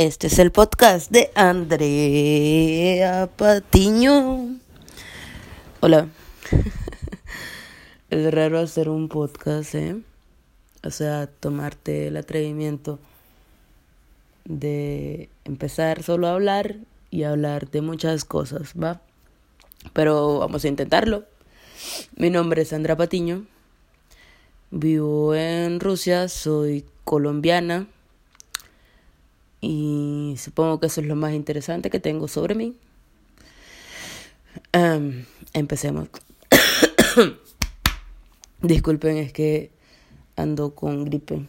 Este es el podcast de Andrea Patiño. Hola. es raro hacer un podcast, ¿eh? O sea, tomarte el atrevimiento de empezar solo a hablar y hablar de muchas cosas, ¿va? Pero vamos a intentarlo. Mi nombre es Andrea Patiño. Vivo en Rusia, soy colombiana y supongo que eso es lo más interesante que tengo sobre mí. Empecemos. Disculpen, es que ando con gripe.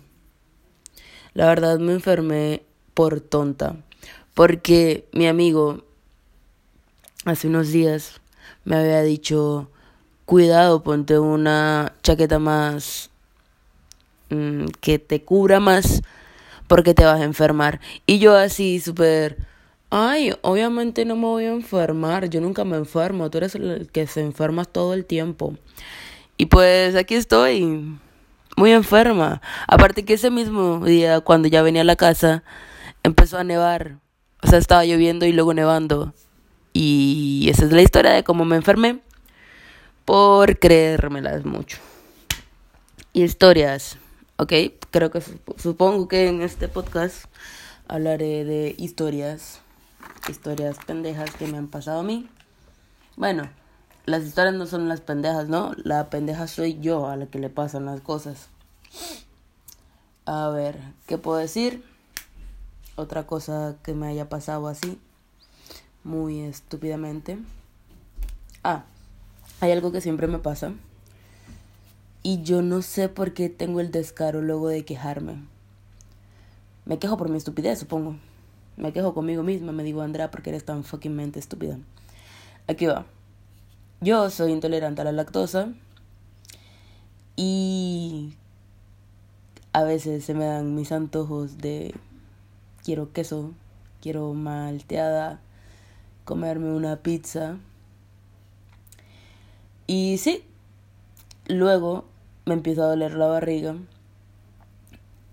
La verdad me enfermé por tonta, porque mi amigo hace unos días me había dicho, cuidado, ponte una chaqueta más Mm, que te cubra más porque te vas a enfermar. Y yo así súper, ay, obviamente no me voy a enfermar, yo nunca me enfermo, tú eres el que se enferma todo el tiempo. Y pues aquí estoy, muy enferma. Aparte que ese mismo día, cuando ya venía a la casa, empezó a nevar. O sea, estaba lloviendo y luego nevando. Y esa es la historia de cómo me enfermé. Por creérmelas mucho. Historias. ¿ok? Creo que supongo que en este podcast hablaré de historias, historias pendejas que me han pasado a mí. Bueno, las historias no son las pendejas, ¿no? La pendeja soy yo a la que le pasan las cosas. A ver, ¿qué puedo decir? Otra cosa que me haya pasado así, muy estúpidamente. Ah, hay algo que siempre me pasa y yo no sé por qué tengo el descaro luego de quejarme. Me quejo por mi estupidez, supongo. Me quejo conmigo misma, me digo, Andrea, porque eres tan fuckingmente estúpida. Aquí va. Yo soy intolerante a la lactosa. Y a veces se me dan mis antojos de quiero queso, quiero malteada, comerme una pizza. Y sí, luego me empieza a doler la barriga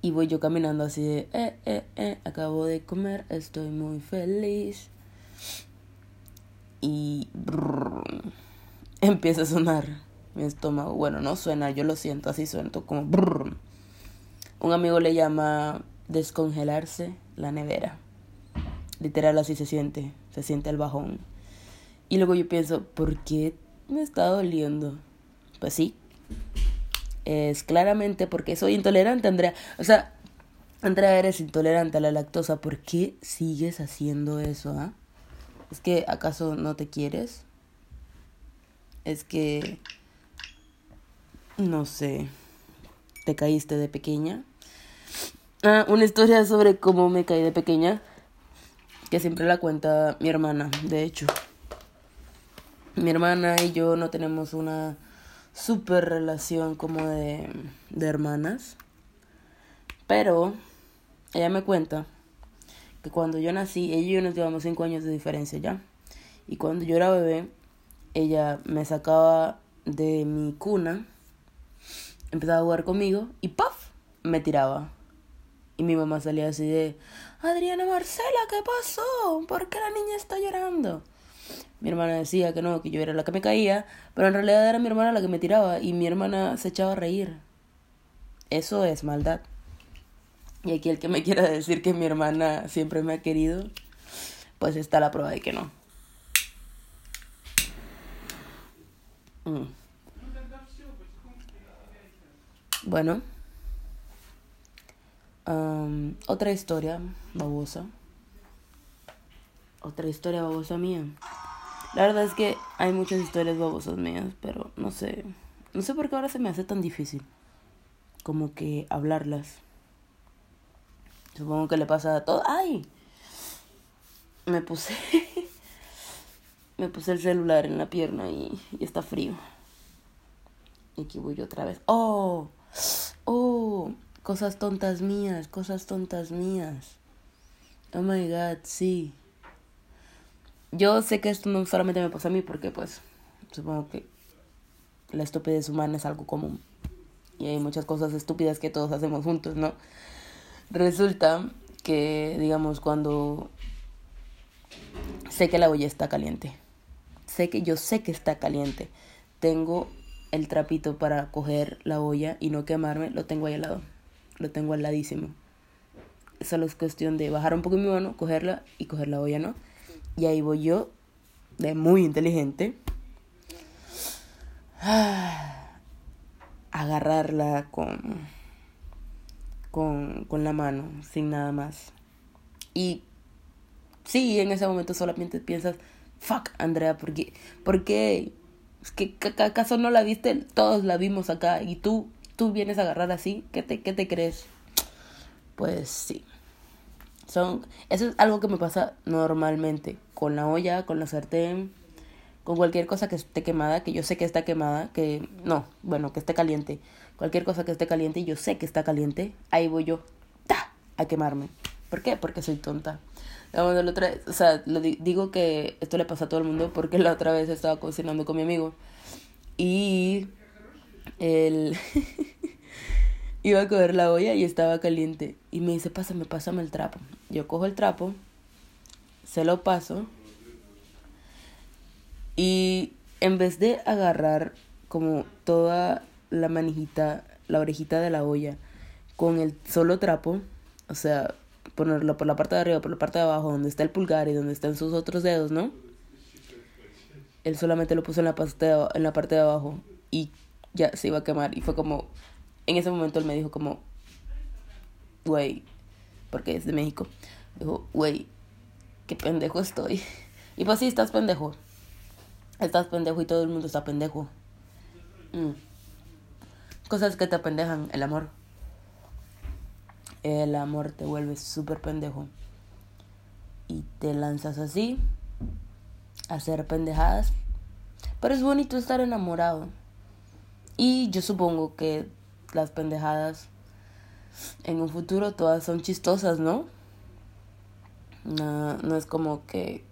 y voy yo caminando así de, eh, eh, eh, acabo de comer, estoy muy feliz. Y empieza a sonar mi estómago. Bueno, no suena, yo lo siento, así suento como... Un amigo le llama descongelarse la nevera. Literal así se siente, se siente el bajón. Y luego yo pienso, ¿por qué me está doliendo? Pues sí, es claramente porque soy intolerante, Andrea. O sea, Andrea, eres intolerante a la lactosa. ¿Por qué sigues haciendo eso? Ah? ¿Es que acaso no te quieres? Es que... No sé. ¿Te caíste de pequeña? Ah, una historia sobre cómo me caí de pequeña. Que siempre la cuenta mi hermana, de hecho. Mi hermana y yo no tenemos una super relación como de, de hermanas. Pero ella me cuenta que cuando yo nací, ella y yo nos llevamos 5 años de diferencia ya. Y cuando yo era bebé, ella me sacaba de mi cuna, empezaba a jugar conmigo y ¡paf! me tiraba. Y mi mamá salía así de, Adriana Marcela, ¿qué pasó? ¿Por qué la niña está llorando? Mi hermana decía que no, que yo era la que me caía, pero en realidad era mi hermana la que me tiraba y mi hermana se echaba a reír. Eso es maldad. Y aquí el que me quiera decir que mi hermana siempre me ha querido, pues está la prueba de que no. Mm. Bueno. otra historia babosa. Otra historia babosa mía. La verdad es que hay muchas historias babosas mías, pero no sé. No sé por qué ahora se me hace tan difícil. Como que hablarlas. Supongo que le pasa a todo. ¡Ay! Me puse. me puse el celular en la pierna y, y está frío. Y aquí voy yo otra vez. ¡Oh! ¡Oh! Cosas tontas mías, cosas tontas mías. Oh my god, sí. Yo sé que esto no solamente me pasa a mí porque pues supongo que la estupidez humana es algo común. Y hay muchas cosas estúpidas que todos hacemos juntos, ¿no? Resulta que, digamos, cuando sé que la olla está caliente. Sé que yo sé que está caliente. Tengo el trapito para coger la olla y no quemarme, lo tengo ahí al lado. Lo tengo al ladísimo. Solo es cuestión de bajar un poco mi mano, cogerla y coger la olla, ¿no? Y ahí voy yo, de muy inteligente, agarrarla con, con, con la mano, sin nada más. Y sí, en ese momento solamente piensas, fuck, Andrea. ¿Por qué? ¿Es que acaso no la viste? Todos la vimos acá y tú, tú vienes a agarrar así, ¿qué te, qué te crees? Pues sí. Son, eso es algo que me pasa normalmente con la olla, con la sartén, con cualquier cosa que esté quemada, que yo sé que está quemada, que no, bueno, que esté caliente. Cualquier cosa que esté caliente y yo sé que está caliente, ahí voy yo ¡ta! a quemarme. ¿Por qué? Porque soy tonta. La otra o sea, lo digo que esto le pasa a todo el mundo porque la otra vez estaba cocinando con mi amigo y él iba a coger la olla y estaba caliente y me dice, pásame, pásame el trapo. Yo cojo el trapo, se lo paso y en vez de agarrar como toda la manijita, la orejita de la olla con el solo trapo, o sea, ponerlo por la parte de arriba, por la parte de abajo, donde está el pulgar y donde están sus otros dedos, ¿no? Él solamente lo puso en la parte de, en la parte de abajo y ya se iba a quemar. Y fue como, en ese momento él me dijo como, güey, porque es de México, dijo, güey, qué pendejo estoy. Y pues sí, estás pendejo. Estás pendejo y todo el mundo está pendejo. Mm. Cosas que te apendejan, el amor. El amor te vuelve súper pendejo. Y te lanzas así a hacer pendejadas. Pero es bonito estar enamorado. Y yo supongo que las pendejadas en un futuro todas son chistosas, ¿no? No, no es como que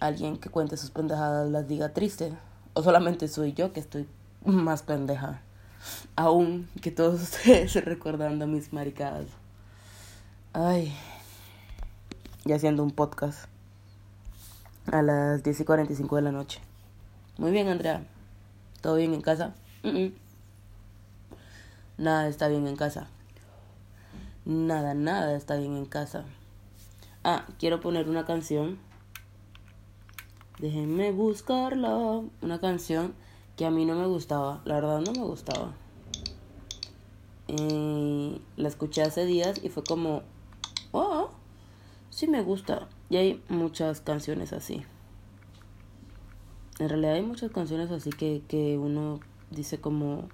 alguien que cuente sus pendejadas las diga triste. O solamente soy yo que estoy más pendeja. Aún que todos ustedes recordando mis maricadas. Ay. Y haciendo un podcast. A las 10 y 45 de la noche. Muy bien, Andrea. ¿Todo bien en casa? Nada está bien en casa. Nada, nada está bien en casa. Ah, quiero poner una canción Déjenme buscarla. Una canción que a mí no me gustaba. La verdad no me gustaba. Eh, la escuché hace días y fue como, oh, sí me gusta. Y hay muchas canciones así. En realidad hay muchas canciones así que, que uno dice como,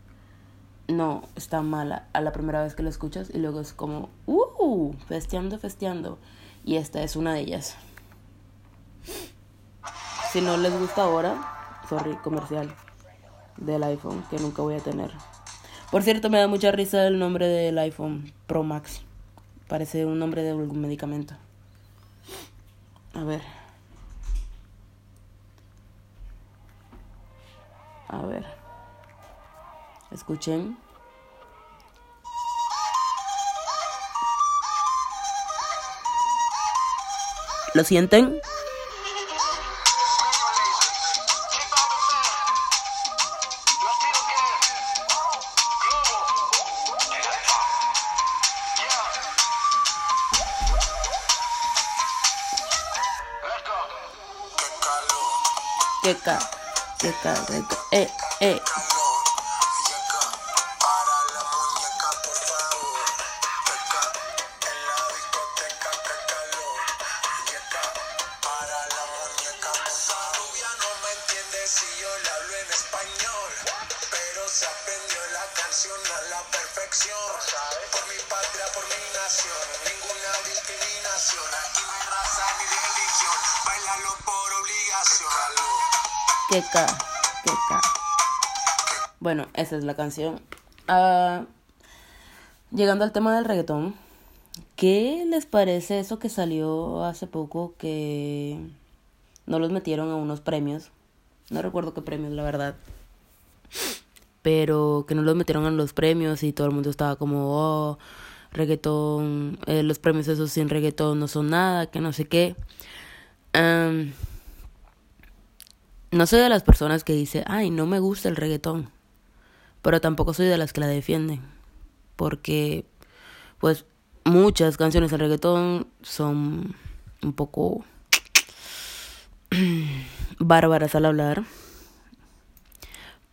no, está mala a la primera vez que la escuchas y luego es como, uh, festeando, festeando. Y esta es una de ellas. Si no les gusta ahora, sorry, comercial del iPhone que nunca voy a tener. Por cierto, me da mucha risa el nombre del iPhone Pro Max. Parece un nombre de algún medicamento. A ver. A ver. Escuchen. ¿Lo sienten? que ca, que ca, que ca, eh, eh. Bueno, esa es la canción. Ah, llegando al tema del reggaetón, ¿qué les parece eso que salió hace poco que no los metieron a unos premios? No recuerdo qué premios, la verdad. Pero que no los metieron a los premios y todo el mundo estaba como, oh, reggaetón, eh, los premios esos sin reggaetón no son nada, que no sé qué. no soy de las personas que dice, ay, no me gusta el reggaetón, pero tampoco soy de las que la defienden, porque pues muchas canciones del reggaetón son un poco bárbaras al hablar.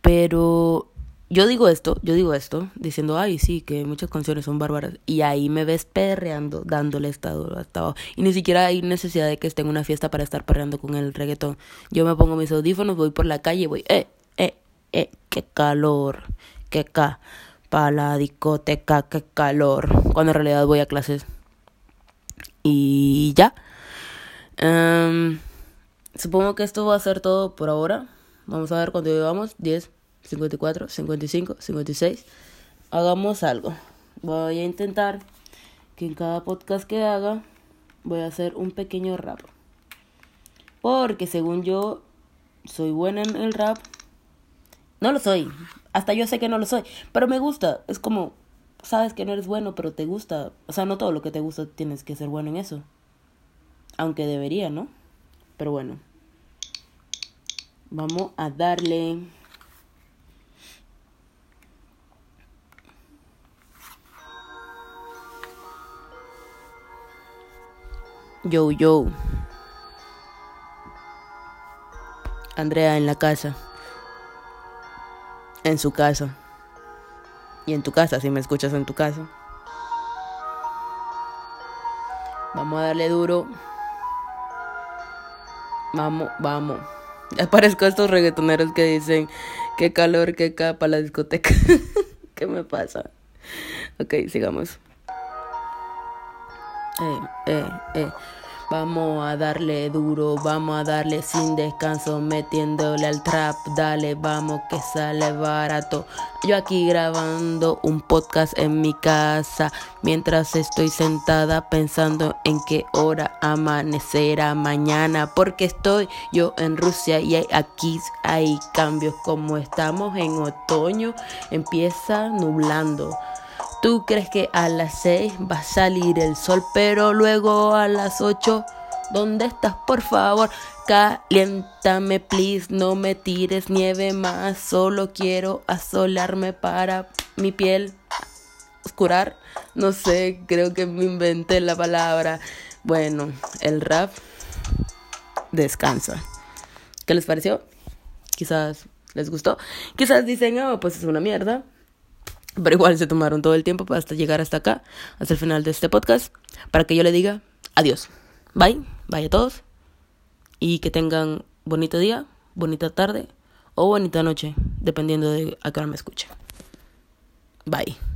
Pero yo digo esto, yo digo esto, diciendo, ay, sí, que muchas canciones son bárbaras. Y ahí me ves perreando, dándole estado hasta. Y ni siquiera hay necesidad de que esté en una fiesta para estar perreando con el reggaetón. Yo me pongo mis audífonos, voy por la calle y voy, eh, eh, eh, qué calor, qué ca, para la discoteca, qué calor. Cuando en realidad voy a clases. Y ya. Um, Supongo que esto va a ser todo por ahora. Vamos a ver cuánto llevamos. 10, 54, 55, 56. Hagamos algo. Voy a intentar que en cada podcast que haga voy a hacer un pequeño rap. Porque según yo soy buena en el rap. No lo soy. Hasta yo sé que no lo soy. Pero me gusta. Es como, sabes que no eres bueno, pero te gusta. O sea, no todo lo que te gusta tienes que ser bueno en eso. Aunque debería, ¿no? Pero bueno. Vamos a darle. Yo, yo. Andrea en la casa. En su casa. Y en tu casa, si me escuchas en tu casa. Vamos a darle duro. Vamos, vamos. Aparezco a estos reggaetoneros que dicen, qué calor, qué capa la discoteca. ¿Qué me pasa? Ok, sigamos. Eh, eh, eh. Vamos a darle duro, vamos a darle sin descanso, metiéndole al trap, dale, vamos que sale barato. Yo aquí grabando un podcast en mi casa, mientras estoy sentada pensando en qué hora amanecerá mañana, porque estoy yo en Rusia y aquí hay cambios, como estamos en otoño, empieza nublando. Tú crees que a las 6 va a salir el sol, pero luego a las 8, ¿dónde estás? Por favor, caliéntame, please. No me tires nieve más. Solo quiero asolarme para mi piel oscurar. No sé, creo que me inventé la palabra. Bueno, el rap descansa. ¿Qué les pareció? Quizás les gustó. Quizás dicen, oh, pues es una mierda. Pero igual se tomaron todo el tiempo hasta llegar hasta acá, hasta el final de este podcast, para que yo le diga adiós. Bye, bye a todos. Y que tengan bonito día, bonita tarde o bonita noche, dependiendo de a qué hora me escuchen. Bye.